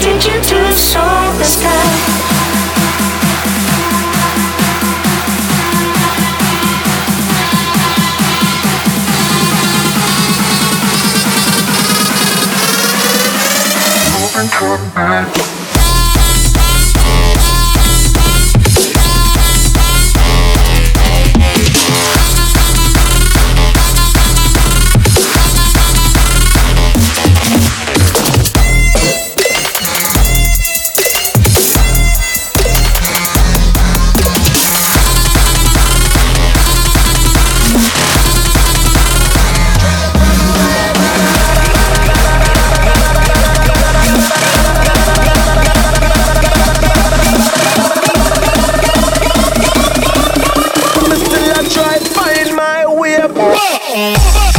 did you do so? try find my way back.